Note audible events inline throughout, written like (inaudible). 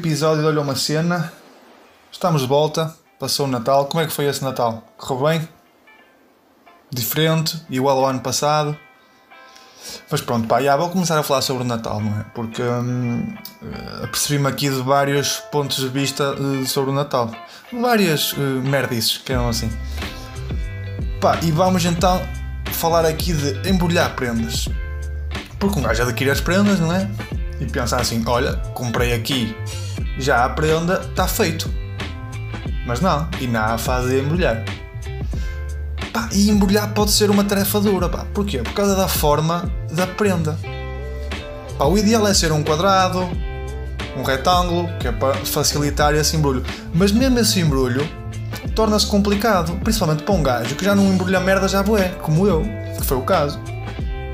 episódio de Olha uma Cena. Estamos de volta. Passou o Natal. Como é que foi esse Natal? Correu bem? Diferente? Igual ao ano passado? Mas pronto, pá, já, vou começar a falar sobre o Natal, não é? Porque hum, eh, apercebi-me aqui de vários pontos de vista eh, sobre o Natal. Várias uh, merdices, que eram assim. Pá, e vamos então falar aqui de embrulhar prendas. Porque um gajo adquire as prendas, não é? E pensa assim: olha, comprei aqui já a prenda, está feito. Mas não, e não há a fase de embrulhar. Pá, e embrulhar pode ser uma tarefa dura, pá. Porquê? Por causa da forma da prenda. Pá, o ideal é ser um quadrado, um retângulo, que é para facilitar esse embrulho. Mas mesmo esse embrulho torna-se complicado, principalmente para um gajo que já não embrulha merda já boé, como eu, que foi o caso.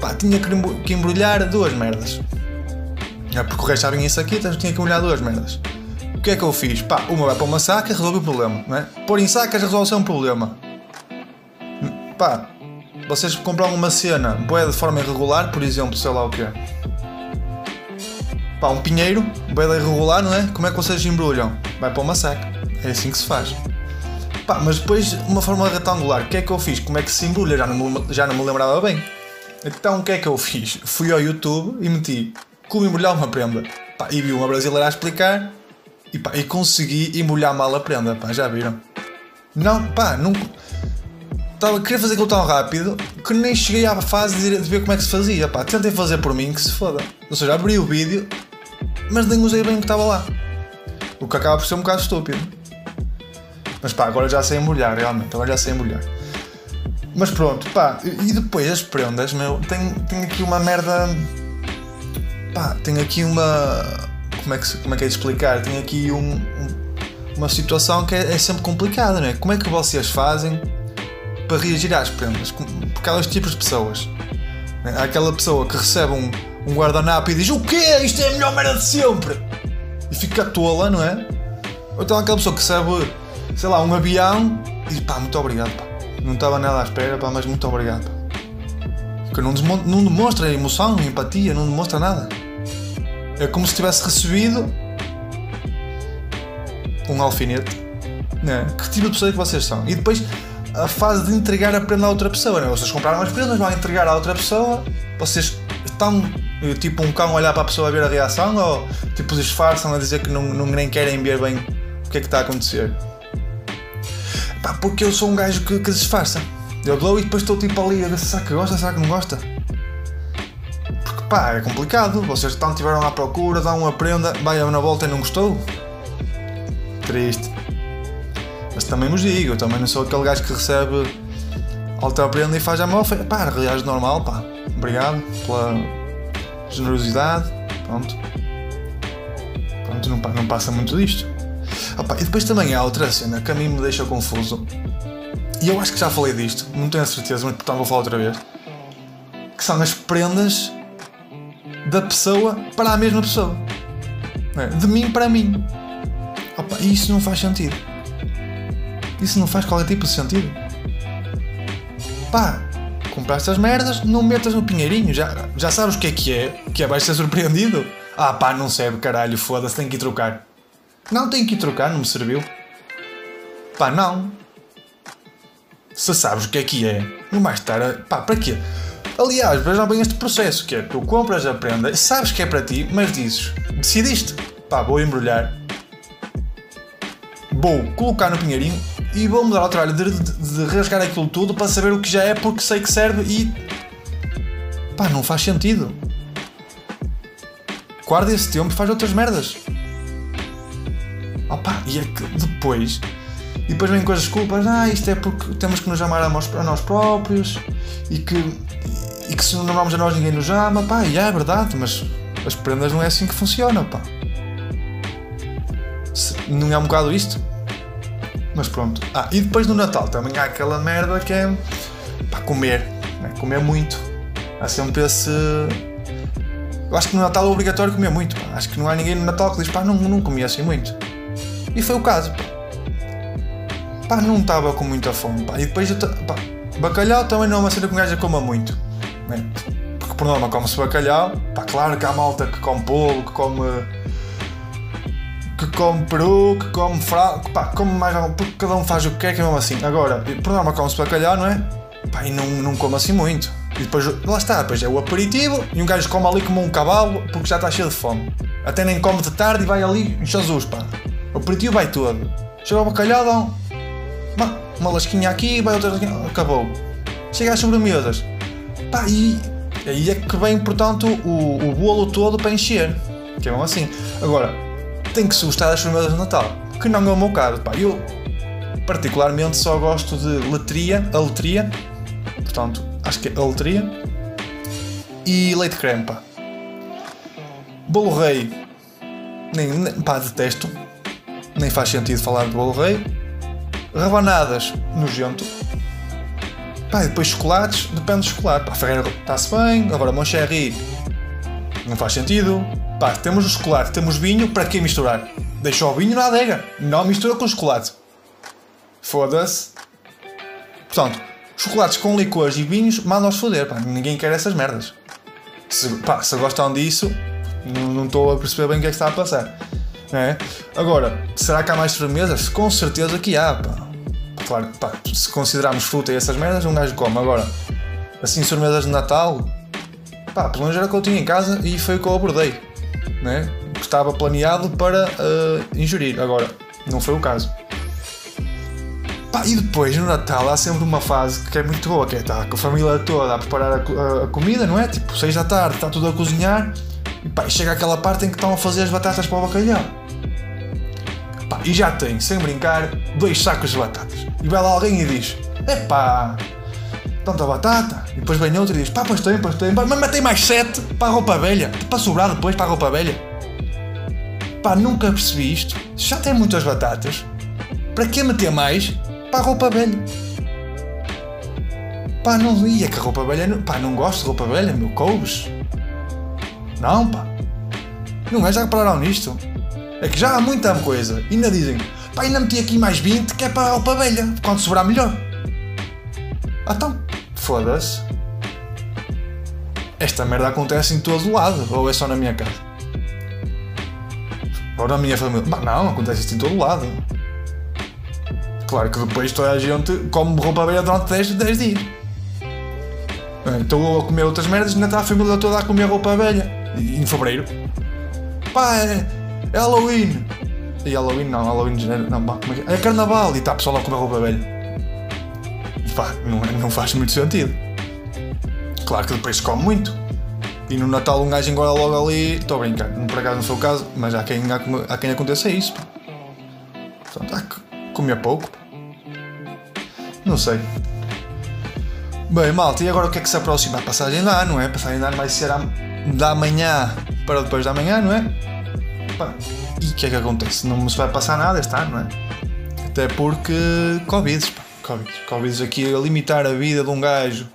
Pá, tinha que embrulhar duas merdas. É porque o resto já vinha isso aqui, então tinha que embrulhar duas merdas. O que é que eu fiz? Pá, uma vai para uma saca resolve o problema, não é? Pôr em sacas resolve um problema. Pá, vocês compram uma cena boé de forma irregular, por exemplo, sei lá o que é. Pá, um pinheiro, boé irregular, não é? Como é que vocês embrulham? Vai para uma saca. É assim que se faz. Pá, mas depois uma forma retangular, o que é que eu fiz? Como é que se embrulha? Já não me, já não me lembrava bem. Então o que é que eu fiz? Fui ao YouTube e meti como embrulhar uma prenda. Pá, e vi uma brasileira a explicar e, pá, e consegui embrulhar mal a prenda. Pá, já viram? Não, pá, não. Tava, queria fazer aquilo tão rápido que nem cheguei à fase de, ver como é que se fazia. Pá, tentei fazer por mim que se foda. Ou seja, abri o vídeo, mas nem usei bem o que estava lá. O que acaba por ser um bocado estúpido. Mas pá, agora já sei embrulhar, realmente. Agora já sei embrulhar. Mas pronto, pá, e depois as prendas, meu, tem, tem aqui uma merda. Pá, tem aqui uma. Como é que, como é, que é de explicar? Tem aqui um, um, uma situação que é, é, sempre complicada, não é? Como é que vocês fazem para reagir às prendas? Por aquelas tipos de pessoas. Há aquela pessoa que recebe um, um guardanapo e diz: O quê? Isto é a melhor merda de sempre! E fica tola, não é? Ou então aquela pessoa que recebe, sei lá, um avião e diz: Pá, muito obrigado, pá não estava nada à espera, pá, mas muito obrigado. Que não, não demonstra emoção, empatia, não demonstra nada. É como se tivesse recebido um alfinete. Né? Que tipo de pessoa é que vocês são? E depois a fase de entregar a prenda à outra pessoa. Né? Vocês compraram as prendas, vão entregar à outra pessoa, vocês estão tipo um cão a olhar para a pessoa a ver a reação ou tipo disfarçam a dizer que não, não nem querem ver bem o que é que está a acontecer. Pá, porque eu sou um gajo que, que disfarça. Eu dou e depois estou tipo ali a ver será que gosta, será que não gosta? Pá, é complicado. Vocês estão tiveram à procura, dão uma prenda, vai na volta e não gostou. Triste. Mas também vos digo, eu também não sou aquele gajo que recebe alta prenda e faz a mofa. Pá, reage normal, pá. Obrigado pela generosidade. Pronto. Pronto, não, não passa muito disto. Opa, e depois também há outra cena que a mim me deixa confuso. E eu acho que já falei disto, não tenho a certeza, mas portanto vou falar outra vez. Que são as prendas da pessoa para a mesma pessoa. É? De mim para mim. Opa, isso não faz sentido. Isso não faz qualquer tipo de sentido. Pá, compraste as merdas, não metas no pinheirinho. Já, já sabes o que é que é? Que é vais ser surpreendido? Ah pá, não serve, caralho, foda-se, tem que ir trocar. Não, tenho que ir trocar, não me serviu. Pá, não. Se sabes o que é que é, não vais estar a. pá, para quê? Aliás, vejam bem este processo, que é tu compras a prenda, sabes que é para ti, mas dizes, decidiste, pá, vou embrulhar, vou colocar no pinheirinho e vou-me dar ao trabalho de, de, de, rasgar aquilo tudo para saber o que já é porque sei que serve e. pá, não faz sentido. Guarda esse tempo e faz outras merdas. Opa, e é que depois. E depois vem com as desculpas, ah, isto é porque temos que nos amar a nós próprios e que, e que se não amamos a nós ninguém nos ama, pá, e é verdade, mas as prendas não é assim que funciona, pá. Se, não é um bocado isto? Mas pronto. Ah, e depois no Natal também há aquela merda que é pá, comer, né? comer muito. Há sempre esse. Eu acho que no Natal é obrigatório comer muito, pá. Acho que não há ninguém no Natal que diz, pá, não, não comia assim muito. E foi o caso. Pá, não estava com muita fome. Pá. E depois, pá, bacalhau também não é uma cena que um gajo coma muito. Né? Porque por norma come-se bacalhau. Pá, claro que há malta que come polvo, que come. que come peru, que come frango, pá, come mais. porque cada um faz o que quer, que é mesmo assim. Agora, por norma come-se bacalhau, não é? Pá, e não, não come assim muito. E depois, lá está, depois é o aperitivo e um gajo come ali como um cavalo porque já está cheio de fome. Até nem come de tarde e vai ali, Jesus, pá. O aperitivo vai todo. Chega o bacalhau, dá um, uma, uma lasquinha aqui, vai outra lasquinha, acabou. Chega às sobremesas. Pá, e aí é que vem, portanto, o, o bolo todo para encher. Que é bom assim. Agora, tem que se gostar das sobremesas de Natal. Que não é o meu caso, pá. Eu, particularmente, só gosto de letria, a letria. Portanto, acho que é a letria. E leite creme, pá. Bolo rei. Nem, nem, pá, detesto. Nem faz sentido falar de bolo rei. Rabanadas, nojento. Pá, depois chocolates, depende do chocolate. Pá, Ferreira está-se bem, agora Moncherry não faz sentido. Pá, temos o chocolate, temos vinho, para que misturar? Deixa o vinho na adega, não mistura com chocolate. Foda-se. Portanto, chocolates com licores e vinhos, mandam-os foder, pá, ninguém quer essas merdas. Se, pá, se gostam disso, não estou a perceber bem o que é que está a passar. É? Agora, será que há mais sobremesas? Com certeza que há, pá. Claro, pá, se considerarmos fruta e essas merdas, um gajo come. Agora, assim, sobremesas de Natal, pá, pelo menos era o que eu tinha em casa e foi o que eu abordei, né? Que estava planeado para uh, ingerir. Agora, não foi o caso. Pá, e depois, no Natal, há sempre uma fase que é muito boa, que é estar tá, com a família toda a preparar a, a, a comida, não é? Tipo, 6 da tarde, está tudo a cozinhar e pá, chega aquela parte em que estão a fazer as batatas para o bacalhau. E já tem, sem brincar, dois sacos de batatas. E vai lá alguém e diz: Epá, tanta batata. E depois vem outro e diz: Pá, pois tem, pois tem. Mas matei mais sete para a roupa velha. Para sobrar depois para a roupa velha. Pá, nunca percebi isto. Já tem muitas batatas. Para que meter mais para a roupa velha? Pá, não ia que a roupa velha. Pá, não gosto de roupa velha, meu couves. Não, pá. Não é? Já repararam nisto? É que já há muita coisa. E ainda dizem, pá, ainda meti aqui mais 20 que é para a roupa velha. Quando sobrar melhor. Ah, então, foda-se. Esta merda acontece em todo lado. Ou é só na minha casa? Ou na minha família? Bah, não, acontece isto em todo lado. Claro que depois toda a gente come roupa velha durante 10, 10 dias. Estou eu a comer outras merdas ainda está a família toda a comer roupa velha. Em fevereiro. Pá, é, é Halloween. E Halloween não, Halloween de janeiro. Não, pá, é, é carnaval e está a pessoa a comer roupa velha. Pá, não, não faz muito sentido. Claro que depois se come muito. E no Natal um gajo engorda logo ali. Estou a brincar, por acaso não foi o caso, mas há quem, há, há quem aconteça isso. Portanto, há que comer pouco. Não sei. Bem, malta, e agora o que é que se aproxima? A passagem de ano, não é? A passagem de ano vai ser da manhã para depois da manhã, não é? E o que é que acontece? Não se vai passar nada este ano, não é? Até porque Covid, pá, Covid. Covid aqui a limitar a vida de um gajo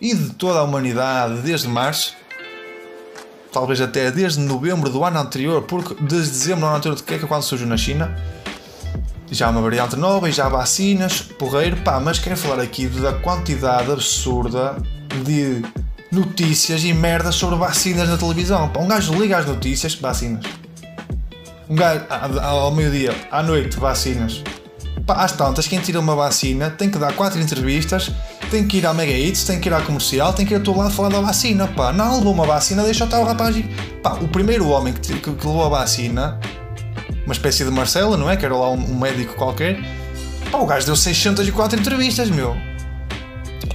e de toda a humanidade desde março, talvez até desde novembro do ano anterior, porque desde dezembro do ano anterior, que é que quando surgiu na China, já há uma variante nova e já há vacinas, porreiro, pá, mas quero falar aqui da quantidade absurda de notícias e merdas sobre vacinas na televisão. Pá, um gajo liga as notícias, vacinas. Um gajo ao meio-dia, à noite, vacinas. Pá, às tantas, quem tira uma vacina tem que dar quatro entrevistas, tem que ir à Mega Hits, tem que ir à comercial, tem que ir a todo lado falar da vacina. Pá, não levou uma vacina, deixa o tal rapaz. Pá, o primeiro homem que, que, que levou a vacina uma espécie de Marcela, não é? Que era lá um, um médico qualquer. Pá, o gajo deu 604 entrevistas, meu.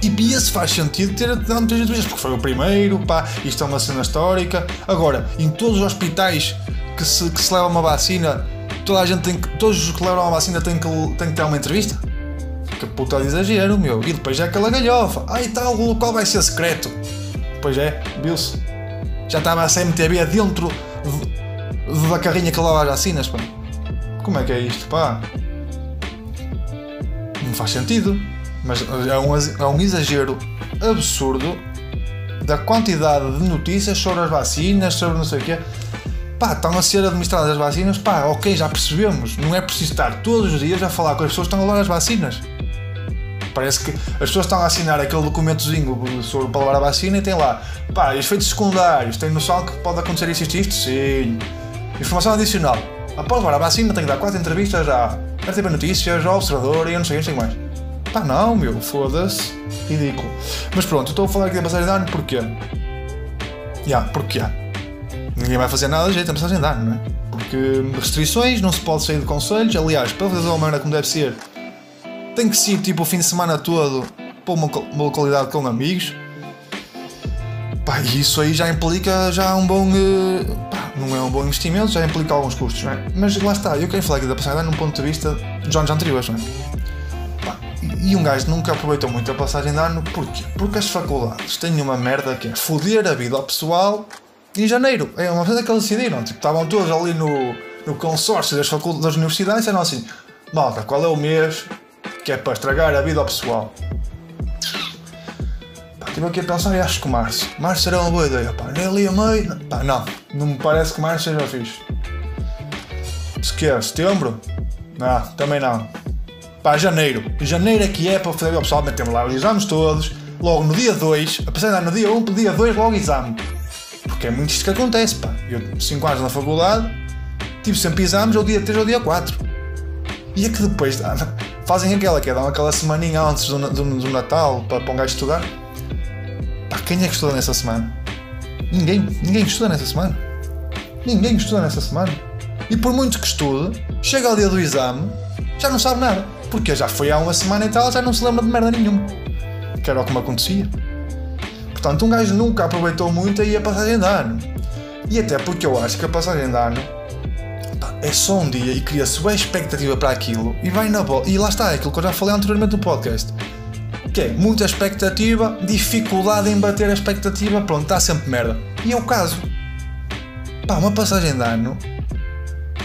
E Bia se faz sentido ter dado muitas entrevistas, porque foi o primeiro, pá, isto é uma cena histórica. Agora, em todos os hospitais que se, que se leva uma vacina, toda a gente tem que, todos os que levam uma vacina têm que, têm que ter uma entrevista. Que puta de exagero, meu. E depois é aquela galhofa. Ah, e tal, o local vai ser secreto. Depois é, viu-se. Já estava a CMTV dentro da carrinha que leva as vacinas, pá. Como é que é isto, pá? Não faz sentido. Mas é um, é um exagero absurdo da quantidade de notícias sobre as vacinas, sobre não sei o quê. Pá, estão a ser administradas as vacinas, pá, ok, já percebemos. Não é preciso estar todos os dias a falar com as pessoas que estão a levar as vacinas. Parece que as pessoas estão a assinar aquele documentozinho sobre para levar a vacina e tem lá, pá, efeitos secundários, tem noção que pode acontecer isto e isto? Sim. Informação adicional. Após levar a vacina, tem que dar quatro entrevistas à RTP Notícias, ao Observador e eu não sei, não sei mais. Pá, não, meu, foda-se. Ridículo. Mas pronto, estou a falar aqui da passagem de ano porquê? Já, yeah, porque já. Ninguém vai fazer nada de jeito a passagem de ano, não é? Porque restrições, não se pode sair de conselhos. Aliás, para fazer uma maneira como deve ser, tem que ser tipo o fim de semana todo para uma, uma localidade com amigos. Pá, e isso aí já implica já um bom. Uh, pá, não é um bom investimento, já implica alguns custos, não é? Mas lá está, eu quero falar aqui da passagem de ano num ponto de vista de anos anteriores, não é? Pá, e um gajo nunca aproveitou muito a passagem de ano, porquê? Porque as faculdades têm uma merda que é foder a vida ao pessoal em janeiro. É uma coisa que eles decidiram. Tipo, estavam todos ali no, no consórcio das faculdades das universidades e eram assim: malta, qual é o mês que é para estragar a vida ao pessoal? Estive aqui a pensar e acho que março. Março era uma boa ideia. Pá, nem ali a meio. Pá, não, não me parece que março seja fixe. Se quer, setembro? Não, também não. Pá, janeiro. Janeiro é que é para fazer o pessoal. Metemos lá os exames todos. Logo no dia 2, apesar de no dia 1, um, dia 2, logo exame. Porque é muito isto que acontece, pá. Eu, 5 anos na faculdade, tive sempre exames ao dia 3 ou dia 4. E é que depois (laughs) fazem aquela que é dão aquela semaninha antes do, do, do Natal para, para um gajo estudar. Pá, quem é que estuda nessa semana? Ninguém. Ninguém estuda nessa semana. Ninguém estuda nessa semana. E por muito que estude, chega ao dia do exame, já não sabe nada. Porque já foi há uma semana e tal, já não se lembra de merda nenhuma. Que era o que me acontecia. Portanto, um gajo nunca aproveitou muito aí a passagem de ano. E até porque eu acho que a passagem de ano pá, é só um dia e cria-se bem expectativa para aquilo e vai na bola. E lá está, é aquilo que eu já falei anteriormente no podcast. Que é muita expectativa, dificuldade em bater a expectativa, pronto, está sempre merda. E é o caso. Pá, uma passagem de ano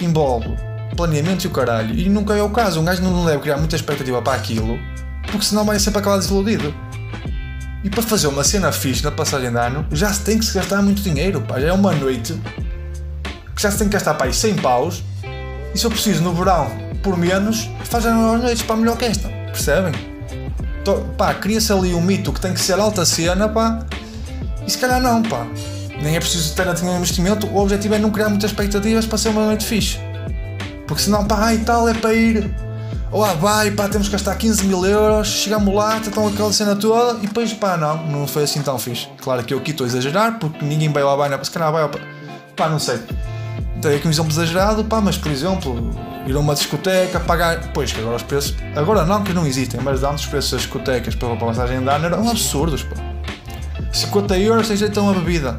envolve planeamento e o caralho. E nunca é o caso. Um gajo não deve criar muita expectativa para aquilo, porque senão vai sempre acabar desiludido. E para fazer uma cena fixe na passagem de ano, já se tem que se gastar muito dinheiro, pá. Já é uma noite que já se tem que gastar, pá, aí 100 paus. E se eu preciso no verão, por menos, fazem as noites, para melhor que esta. Percebem? Então, pá, cria-se ali um mito que tem que ser alta cena, pá. E se calhar não, pá. Nem é preciso ter um investimento. O objetivo é não criar muitas expectativas para ser uma noite fixe. Porque senão, pá, e tal, é para ir Olá, vai, pá, temos que gastar 15 mil euros, chegamos lá, estão aquela cena toda e depois, pá, não, não foi assim tão fixe. Claro que eu aqui estou a exagerar, porque ninguém vai lá, vai, se calhar vai, pá, não sei. Dei aqui um exemplo exagerado, pá, mas por exemplo, ir a uma discoteca, pagar, pois que agora os preços, agora não, que não existem, mas antes os preços das discotecas pela passagem de ano eram absurdos, pá. 50 euros tem jeito a uma bebida.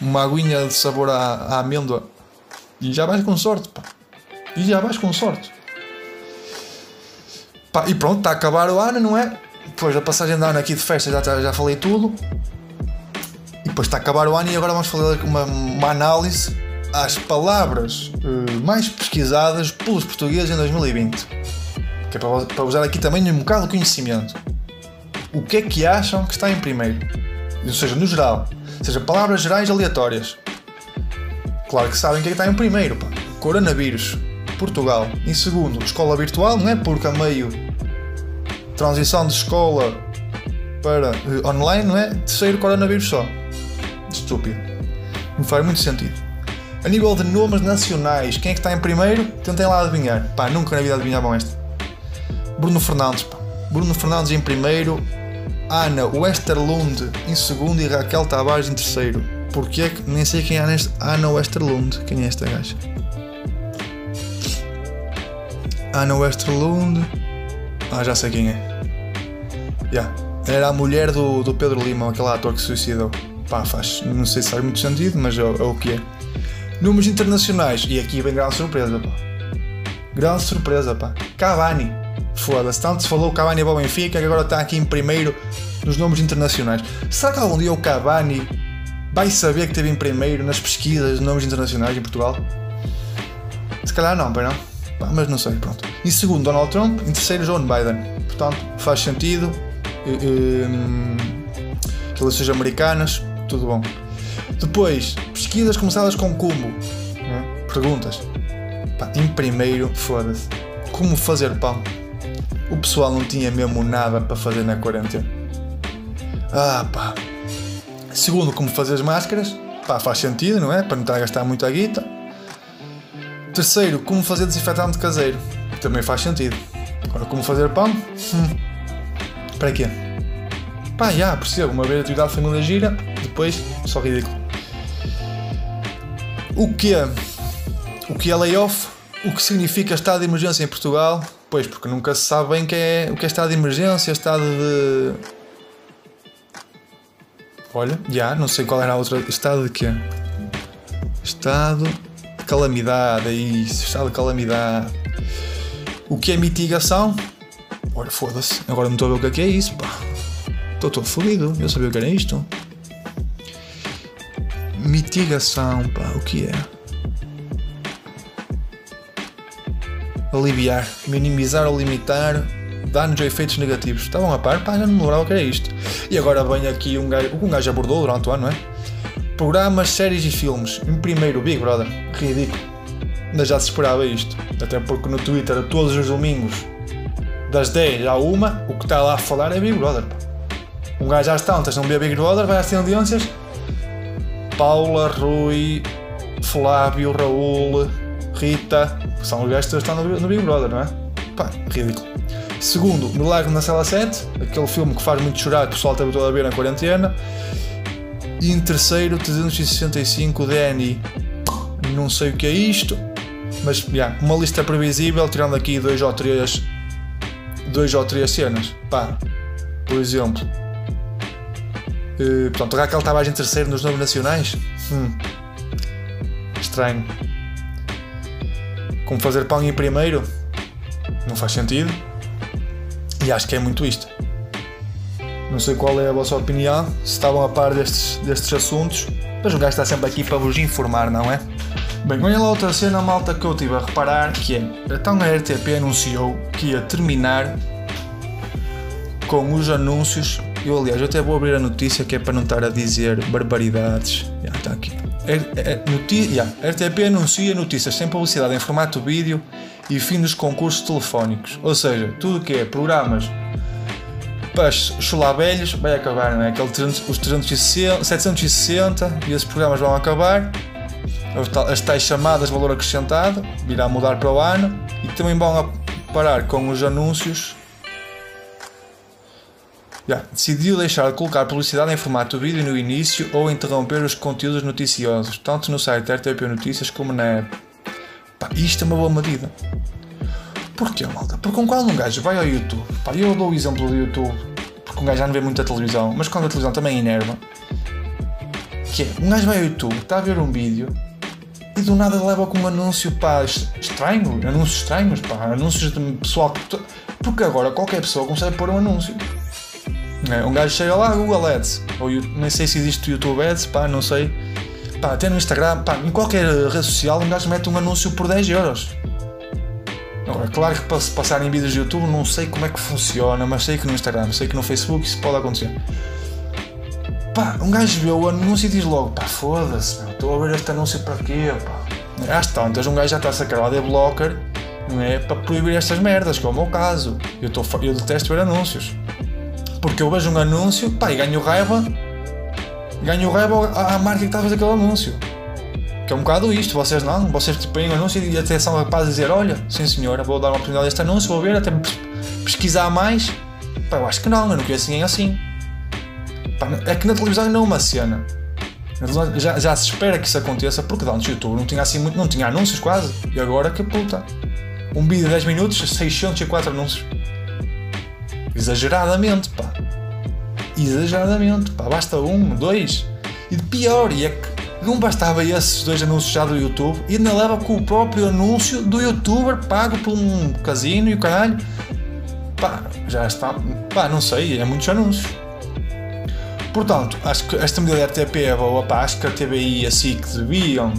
Uma aguinha de sabor à, à amêndoa. E já vais com sorte, pá. E já vais com sorte. Pá, e pronto, está a acabar o ano, não é? Depois da passagem de ano aqui de festa já, já falei tudo. E depois está a acabar o ano e agora vamos fazer uma, uma análise às palavras uh, mais pesquisadas pelos portugueses em 2020. Que é para, para usar aqui também um bocado de conhecimento. O que é que acham que está em primeiro? Ou seja, no geral. Ou seja, palavras gerais aleatórias. Claro que sabem o que é que está em primeiro, pá. Coronavírus. Portugal. Em segundo, escola virtual, não é? Porque a meio transição de escola para uh, online, não é? Terceiro, coronavírus só. Estúpido. Não faz muito sentido. A nível de nomes nacionais, quem é que está em primeiro? Tentem lá adivinhar. Pá, nunca na vida adivinhavam esta. Bruno Fernandes, pá. Bruno Fernandes em primeiro, Ana Westerlund em segundo e Raquel Tavares em terceiro. Porque é que nem sei quem é Ana Westerlund. Quem é esta gaja? Anna Westerlund. Ah, já sei quem é. Yeah. Era a mulher do, do Pedro Lima, aquele ator que se suicidou. Pá, faz. Não sei se faz muito sentido, mas é, é o que é. Números internacionais. E aqui vem grande surpresa, pá. Grande surpresa, pá. Cavani. Foda-se. Tanto se falou Cavani para o Benfica que agora está aqui em primeiro nos números internacionais. Será que algum dia o Cavani vai saber que esteve em primeiro nas pesquisas de números internacionais em Portugal? Se calhar não, bem não mas não sei, pronto. Em segundo, Donald Trump. Em terceiro, Joe Biden. Portanto, faz sentido. Um, eleições americanas, tudo bom. Depois, pesquisas começadas com como? Né? Perguntas. Pá, em primeiro, foda-se. Como fazer pão? o pessoal não tinha mesmo nada para fazer na quarentena. Ah pá. Segundo, como fazer as máscaras, pá, faz sentido, não é? Para não estar a gastar muita guita. Terceiro, como fazer desinfetante caseiro, também faz sentido. Agora, como fazer pão? Hum. Para quê? Pá, já, percebo, uma vez a atividade de família gira, depois, só ridículo. O que é? O que é layoff? O que significa estado de emergência em Portugal? Pois, porque nunca se sabe bem que é, o que é estado de emergência, estado de. Olha, já, não sei qual era a outra. Estado de quê? Estado calamidade, é isso, estado de calamidade. O que é mitigação? Ora, foda-se, agora não estou a ver o que é, que é isso, pá. Estou todo fodido, eu sabia o que era isto. Mitigação, pá, o que é? aliviar, minimizar ou limitar danos ou efeitos negativos. Estavam a par? Pá, já não me lembrava o que era isto. E agora vem aqui um gajo, um gajo abordou durante o ano, não é? Programas, séries e filmes. Em primeiro, Big Brother. Ridículo. Ainda já se esperava isto. Até porque no Twitter, todos os domingos, das 10 à 1, o que está lá a falar é Big Brother. Um gajo às tantas não vê Big Brother, vai às tendências. Paula, Rui, Flávio, Raul, Rita, são os gajos que estão no, Big Brother, não é? Pá, ridículo. Segundo, Milagre na Cela 7, aquele filme que faz muito chorar, que o pessoal teve toda a ver na quarentena. E em terceiro, 365 DNI. Não sei o que é isto, mas yeah, uma lista previsível, tirando aqui dois ou três, dois ou três cenas. Pá, por exemplo, uh, portanto, Raquel Tavares em terceiro nos novos nacionais. Hum, estranho. Como fazer pão em primeiro? Não faz sentido. E acho que é muito isto. Não sei qual é a vossa opinião, se estavam a par destes, destes assuntos, mas o gajo está sempre aqui para vos informar, não é? Bem, olha lá outra cena, malta, que eu tive a reparar, que é, então a RTP anunciou que ia terminar com os anúncios, eu aliás, eu até vou abrir a notícia que é para não estar a dizer barbaridades, já está aqui. Yeah, RTP anuncia notícias sem publicidade em formato vídeo e fim dos concursos telefónicos. Ou seja, tudo que é programas para chular velhos vai acabar, não é? Aquele 300, os 360, 760 e esses programas vão acabar. As tais chamadas valor acrescentado virá mudar para o ano e também vão parar com os anúncios Yeah. Decidiu deixar de colocar publicidade em formato vídeo no início ou interromper os conteúdos noticiosos, tanto no site RTP Notícias como na app. Pá, isto é uma boa medida. Porquê, malta? Porque um quando um gajo vai ao YouTube, pá, eu dou o exemplo do YouTube, porque um gajo já não vê muita televisão, mas quando a televisão também enerva, que é, um gajo vai ao YouTube, está a ver um vídeo e do nada leva com um anúncio pá, estranho, anúncios estranhos, pá, anúncios de pessoal que. Porque agora qualquer pessoa consegue pôr um anúncio. É, um gajo chega lá, Google Ads, ou nem sei se existe YouTube Ads, pá, não sei. Pá, até no Instagram, pá, em qualquer rede social, um gajo mete um anúncio por 10 euros. Agora, claro que para se passar em vídeos de YouTube, não sei como é que funciona, mas sei que no Instagram, sei que no Facebook isso pode acontecer. Pá, um gajo vê o anúncio e diz logo, pá, foda-se, estou a ver este anúncio para quê, pá. Às tantas, um gajo já está lá de blocker, não é? Para proibir estas merdas, como é o meu caso. Eu, tô, eu detesto ver anúncios. Porque eu vejo um anúncio, pá, e ganho raiva. Ganho raiva à marca que está a fazer aquele anúncio. Que é um bocado isto, vocês não, vocês tipo, põem um anúncio e até são capazes de dizer, olha, sim senhora, vou dar uma oportunidade a este anúncio, vou ver, até pesquisar mais. Pá, eu acho que não, eu não conheço ninguém assim. Pá, é que na televisão não é uma cena. Já, já se espera que isso aconteça, porque antes o YouTube não tinha assim muito, não tinha anúncios quase. E agora que puta. Um vídeo de 10 minutos, 604 anúncios. Exageradamente, pá. Exageradamente, pá. Basta um, dois. E de pior, e é que não bastava esses dois anúncios já do YouTube, e ainda leva com o próprio anúncio do youtuber pago por um casino e o caralho. Pá, já está. Pá, não sei, é muitos anúncios. Portanto, acho que esta medida da RTP é boa, pá, acho que a TBI e a SIC deviam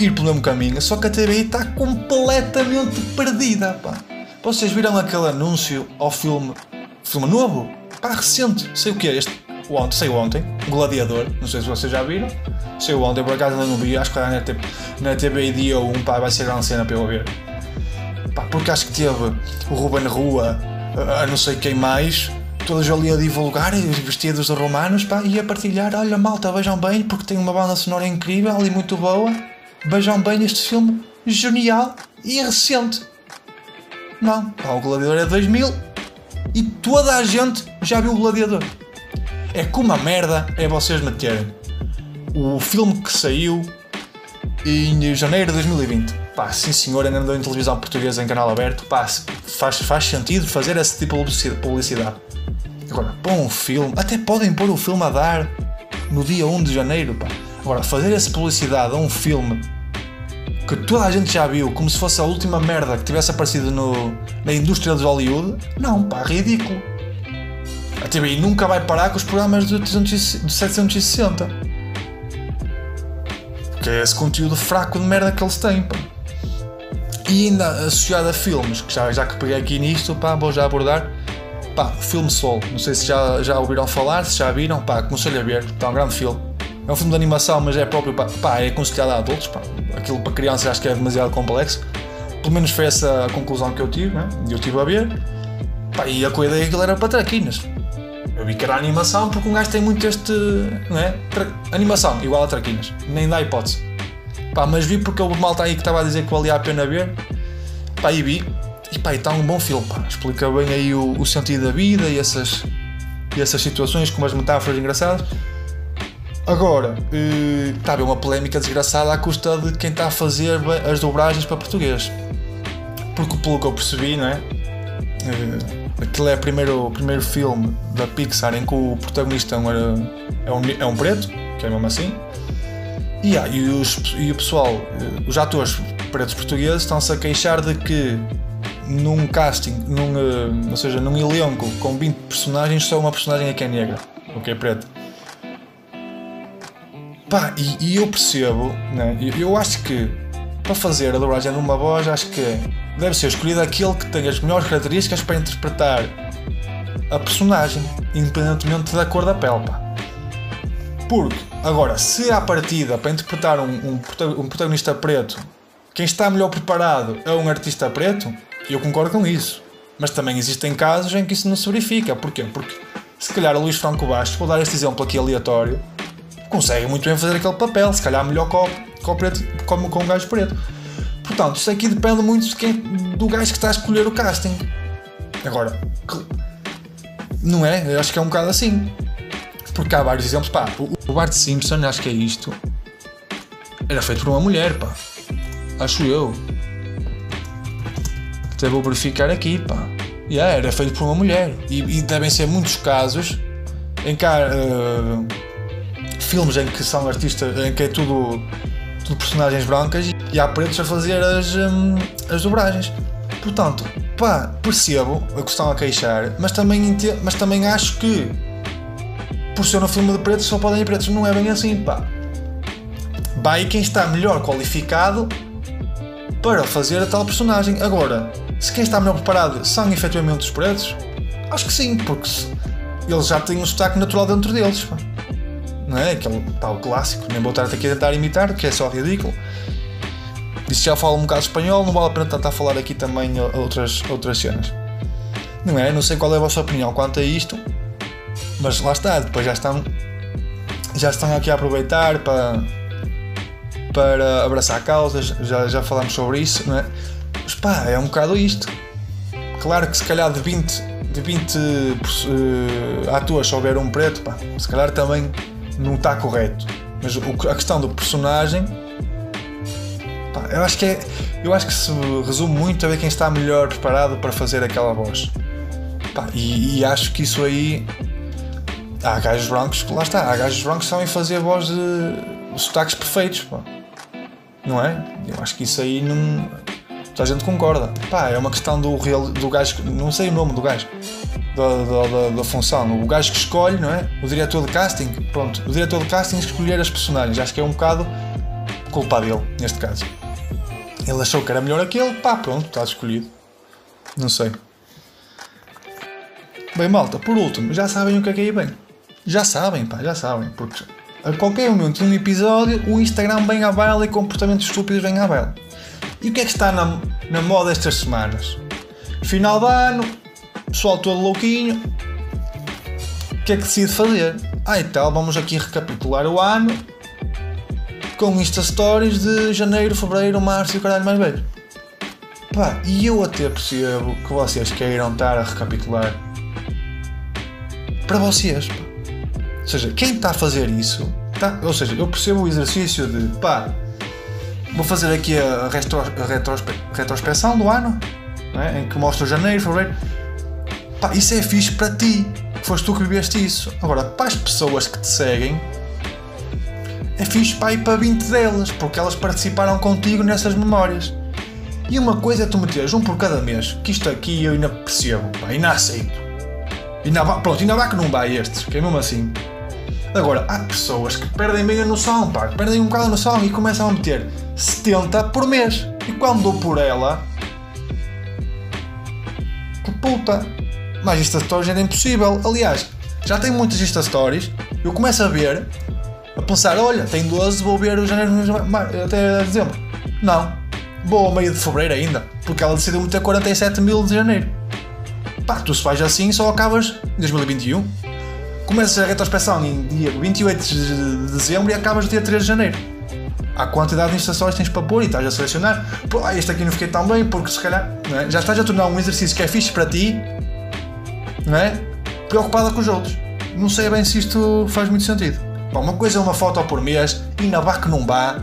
ir pelo mesmo caminho, só que a TBI está completamente perdida, pá. Vocês viram aquele anúncio ao filme, filme novo? Pá, recente, sei o que é este. Ontem, saiu ontem, Gladiador, não sei se vocês já viram. Saiu ontem, por acaso ainda não vi, acho que na, TV, na TVI ou um pá, vai ser grande cena para eu ver. Pá, porque acho que teve o Ruben Rua, a não sei quem mais, todos ali a divulgar, vestidos de romanos, pá, e a partilhar, olha malta, vejam bem, porque tem uma banda sonora incrível e muito boa, vejam bem este filme genial e recente. Não, pá, o Gladiador é de 2000 e toda a gente já viu o Gladiador. É como a merda é vocês meterem o filme que saiu em janeiro de 2020. Pá, sim senhor, ainda andou em televisão portuguesa em canal aberto. Pá, faz, faz sentido fazer esse tipo de publicidade. Agora, pôr um filme, até podem pôr o filme a dar no dia 1 de janeiro, pá. Agora, fazer essa publicidade a um filme que toda a gente já viu, como se fosse a última merda que tivesse aparecido no, na indústria de Hollywood, não, pá, ridículo. A TVI nunca vai parar com os programas do, 760. Porque é esse conteúdo fraco de merda que eles têm, pá. E ainda associado a filmes, que já, já que peguei aqui nisto, pá, vou já abordar. Pá, filme Soul. Não sei se já, já ouviram falar, se já viram, pá, aconselho a ver, está um grande filme. É um filme de animação, mas é próprio, pá, pá é aconselhado a adultos, pá. Aquilo para crianças acho que é demasiado complexo. Pelo menos foi essa a conclusão que eu tive, né? Eu tive a ver. Pá, e a coisa é que aquilo era para traquinas. Eu vi que era animação porque um gajo tem muito este. Não é? Tra... Animação, igual a traquinas. Nem dá hipótese. Pá, mas vi porque o malta aí que estava a dizer que valia a pena ver. Pá, e vi. E pá, está um bom filme, pá. Explica bem aí o, o sentido da vida e essas, e essas situações com umas metáforas engraçadas. Agora, está uh, a uma polémica desgraçada à custa de quem está a fazer as dobragens para português. Porque, pelo que eu percebi, não é? Uh, aquele é o primeiro, primeiro filme da Pixar em que o protagonista é um, é um, é um preto, que é mesmo assim. E, ah, e, os, e o pessoal, uh, os atores pretos portugueses, estão-se a queixar de que num casting, num, uh, ou seja, num elenco com 20 personagens, só uma personagem é que é negra, ou que é preta. Pá, e, e eu percebo, né? eu, eu acho que para fazer a dobragem de uma voz, acho que deve ser escolhido aquele que tem as melhores características para interpretar a personagem, independentemente da cor da pele. Pá. Porque, agora, se à partida para interpretar um, um, um protagonista preto, quem está melhor preparado é um artista preto, eu concordo com isso. Mas também existem casos em que isso não se verifica. Porquê? Porque se calhar o Luís Franco Bastos, vou dar este exemplo aqui aleatório, consegue muito bem fazer aquele papel, se calhar melhor com, com, preto, com, com um gajo preto. Portanto, isso aqui depende muito de quem, do gajo que está a escolher o casting. Agora, não é? Eu acho que é um bocado assim. Porque há vários exemplos. Pá, o Bart Simpson, acho que é isto. Era feito por uma mulher, pá. Acho eu. Até vou verificar aqui, pá. Yeah, era feito por uma mulher. E, e devem ser muitos casos em que há uh, filmes em que são artistas, em que é tudo, tudo personagens brancas e há pretos a fazer as, um, as dobragens. Portanto, pá, percebo a questão a queixar, mas também, mas também acho que por ser um filme de pretos só podem ir pretos. Não é bem assim, pá. Vai quem está melhor qualificado para fazer a tal personagem. Agora, se quem está melhor preparado são efetivamente os pretos, acho que sim, porque eles já têm um sotaque natural dentro deles. Pá não é? Aquele tal clássico, nem vou estar aqui a tentar imitar, que é só ridículo. E se já falo um bocado espanhol, não vale a pena tentar falar aqui também outras, outras cenas. Não é? Não sei qual é a vossa opinião quanto a isto, mas lá está, depois já estão, já estão aqui a aproveitar para, para abraçar causas, já, já falamos sobre isso, não é? Mas pá, é um bocado isto. Claro que se calhar de 20, de 20 uh, atores só houver um preto, pá, se calhar também não está correto. Mas a questão do personagem, pá, eu acho que é, eu acho que se resume muito a ver quem está melhor preparado para fazer aquela voz. Pá, e, e, acho que isso aí há gajos brancos, lá está, há gajos brancos que sabem fazer voz de sotaques perfeitos, pá. não é? Eu acho que isso aí não. Toda a gente concorda. Pá, é uma questão do, real, do gajo, não sei o nome do gajo, da, da, da, função. O gajo que escolhe, não é? O diretor de casting, pronto, o diretor de casting escolher as personagens. Acho que é um bocado culpa dele, neste caso. Ele achou que era melhor aquele, pá, pronto, está escolhido. Não sei. Bem, malta, por último, já sabem o que é que é bem. Já sabem, pá, já sabem, porque a qualquer momento de um episódio o Instagram vem à baila e comportamentos estúpidos vêm à baila. E o que é que está na, na moda estas semanas? Final de ano, pessoal todo louquinho. O que é que decide fazer? Ah, e tal, vamos aqui recapitular o ano com Insta Stories de janeiro, fevereiro, março e o caralho mais velho. Pá, e eu até percebo que vocês queiram estar a recapitular para vocês. Ou seja, quem está a fazer isso, tá, ou seja, eu percebo o exercício de pá, vou fazer aqui a, retro, a retrospe, retrospeção do ano, é? em que mostra janeiro, fevereiro. Pá, isso é fixe para ti, foste tu que viveste isso. Agora, para as pessoas que te seguem, é fixe para ir para 20 delas, porque elas participaram contigo nessas memórias. E uma coisa é tu meteres um por cada mês, que isto aqui eu ainda percebo, pá, ainda aceito. Ainda vá, pronto, ainda vá que não vai estes, que é mesmo assim. Agora, há pessoas que perdem bem a noção, pá, perdem um bocado a noção e começam a meter 70 por mês. E quando dou por ela, que puta, mas Insta Stories era impossível. Aliás, já tem muitas Insta Stories, eu começo a ver, a pensar, olha, tem 12, vou ver o janeiro até dezembro. Não, vou ao meio de fevereiro ainda, porque ela decidiu meter 47 mil de janeiro. Pá, tu se vais assim só acabas em 2021. Começas a retrospecção em dia 28 de dezembro e acabas no dia 3 de janeiro. A quantidade de instalações tens para pôr e estás a selecionar. Pô, ah, este aqui não fiquei tão bem porque se calhar é? já estás a tornar um exercício que é fixe para ti, não é? Preocupada com os outros. Não sei bem se isto faz muito sentido. Bom, uma coisa é uma foto por mês e na vá que não vá.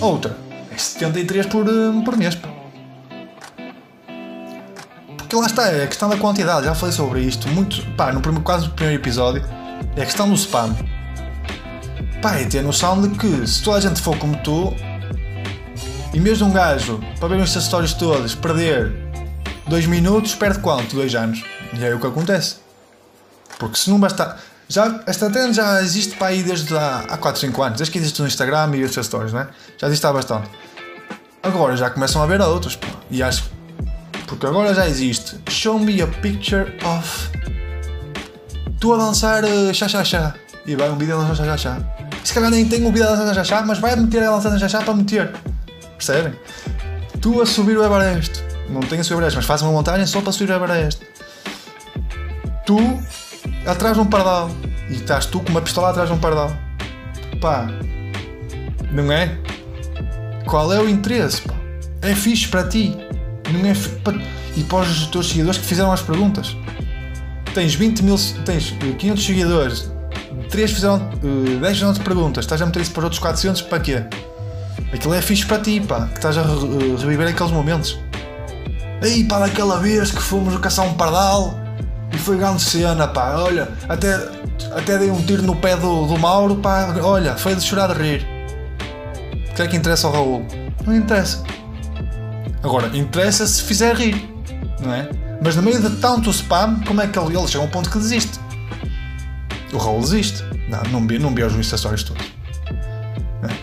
Outra, 73 por, eh, por mês. Porque lá está, é a questão da quantidade, já falei sobre isto, muito, pá, no primeiro, quase no primeiro episódio, é a questão do spam. Pá, é ter noção de que se toda a gente for como tu, e mesmo um gajo, para ver estas histórias todas, perder 2 minutos, perde quanto? 2 anos. E é o que acontece. Porque se não basta. Já, esta trend já existe para aí desde há, há 4, 5 anos, desde que existe no Instagram e estas stories, né? Já existe há bastante. Agora já começam a ver outros, pô. E acho. Porque agora já existe. Show me a picture of. Tu a dançar uh, chá chá chá. E vai um vídeo a dançar chá chá chá. Se calhar nem tem um vídeo a dançar chá chá, mas vai meter a dançar chá chá para meter. Percebem? Tu a subir o Everest. Não tenho a subir o Everest, mas faz uma montagem só para subir o Everest. Tu atrás de um pardal. E estás tu com uma pistola atrás de um pardal. Pá. Não é? Qual é o interesse? Pá? É fixe para ti. Não é para... E para os teus seguidores que fizeram as perguntas. Tens 20 mil. Tens 500 seguidores. 3 fizeram. 10 fizeram perguntas. Estás a meter isso para os outros 400 para quê? Aquilo é fixe para ti, pá. Que estás a reviver aqueles momentos. Ei, pá, daquela vez que fomos caçar um pardal e foi grande cena, pá. Olha, até, até dei um tiro no pé do, do Mauro, pá. Olha, foi de chorar de rir que é que interessa ao Raul? Não interessa. Agora, interessa se fizer rir, não é? Mas no meio de tanto spam, como é que ele, ele chega a um ponto que desiste? O Raul desiste. Não, não, vi, não vi os Stories todos. É.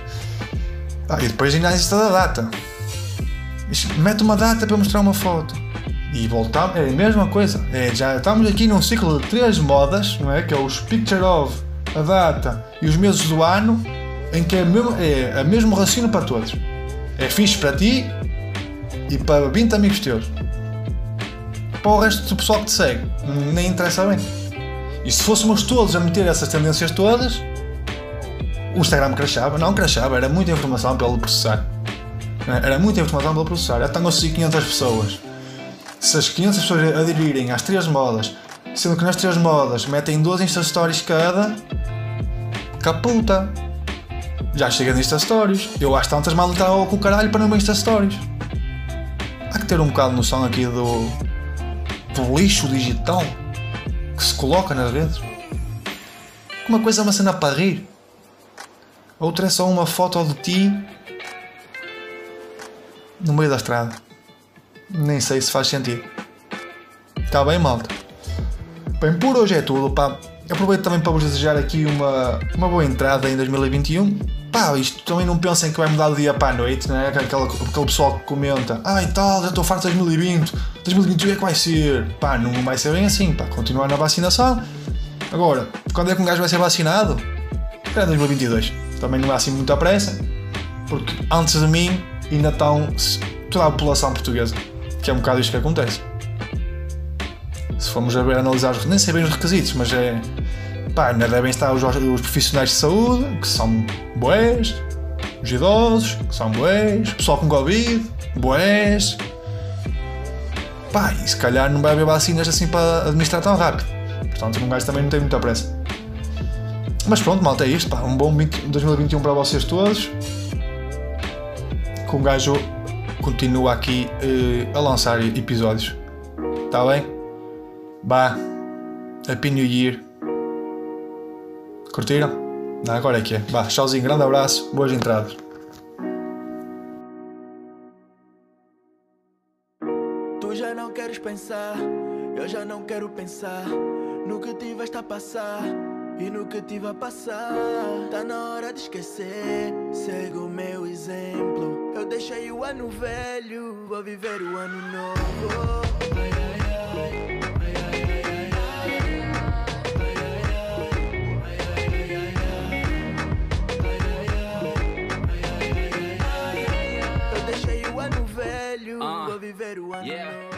Ah, e depois ainda existe a data. Mete uma data para mostrar uma foto. E voltamos, é a mesma coisa. É, já estamos aqui num ciclo de três modas, não é? Que é os Picture of, a data e os meses do ano em que é, mesmo, é a mesmo raciocínio para todos. É fixe para ti e para 20 amigos teus. Para o resto do pessoal que te segue, nem interessa bem. E se fôssemos todos a meter essas tendências todas, o Instagram crashava. Não crashava, era muita informação para ele processar. Era muita informação para ele processar. Estão assim 500 pessoas. Se as 500 pessoas aderirem às três modas, sendo que nas três modas metem duas Insta Stories cada, caputa já chega no Insta Stories. Eu às tantas mal estava com o caralho para no Insta Stories. Há que ter um bocado de noção aqui do, do lixo digital que se coloca nas redes. Uma coisa é uma cena para rir, outra é só uma foto de ti no meio da estrada. Nem sei se faz sentido. Está bem, malta? Bem, por hoje é tudo, pá. Aproveito também para vos desejar aqui uma, uma boa entrada em 2021 pá, isto também não pensem que vai mudar do dia para a noite, não é? Aquele, pessoal que comenta, ah e tal, já estou farto de 2020, 2021 é que vai ser. Pá, não vai ser bem assim, pá, continuar na vacinação. Agora, quando é que um gajo vai ser vacinado? É 2022. Também não há assim muita pressa, porque antes de mim ainda estão toda a população portuguesa, que é um bocado isto que acontece. Se formos a ver, analisar, nem sei bem os requisitos, mas é. Pá, ainda devem estar os, os profissionais de saúde, que são boés, os idosos, que são boés, o pessoal com Covid, boés. Pá, e se calhar não vai haver vacinas assim para administrar tão rápido. Portanto, um gajo também não tem muita pressa. Mas pronto, malta, é isto. Pá, um bom 20 2021 para vocês todos. Que um gajo continua aqui eh, a lançar episódios. Está bem? Bah, Happy New Year. Curtiram? Não, agora é que é. Bah, tchauzinho, grande abraço, boas entradas. Tu já não queres pensar, eu já não quero pensar no que tiveste a passar e no que tive a passar. Tá na hora de esquecer, segue o meu exemplo. Eu deixei o ano velho, vou viver o ano novo. Ai, ai, ai. Eu deixei o ano velho, Ah, vou viver o ano novo.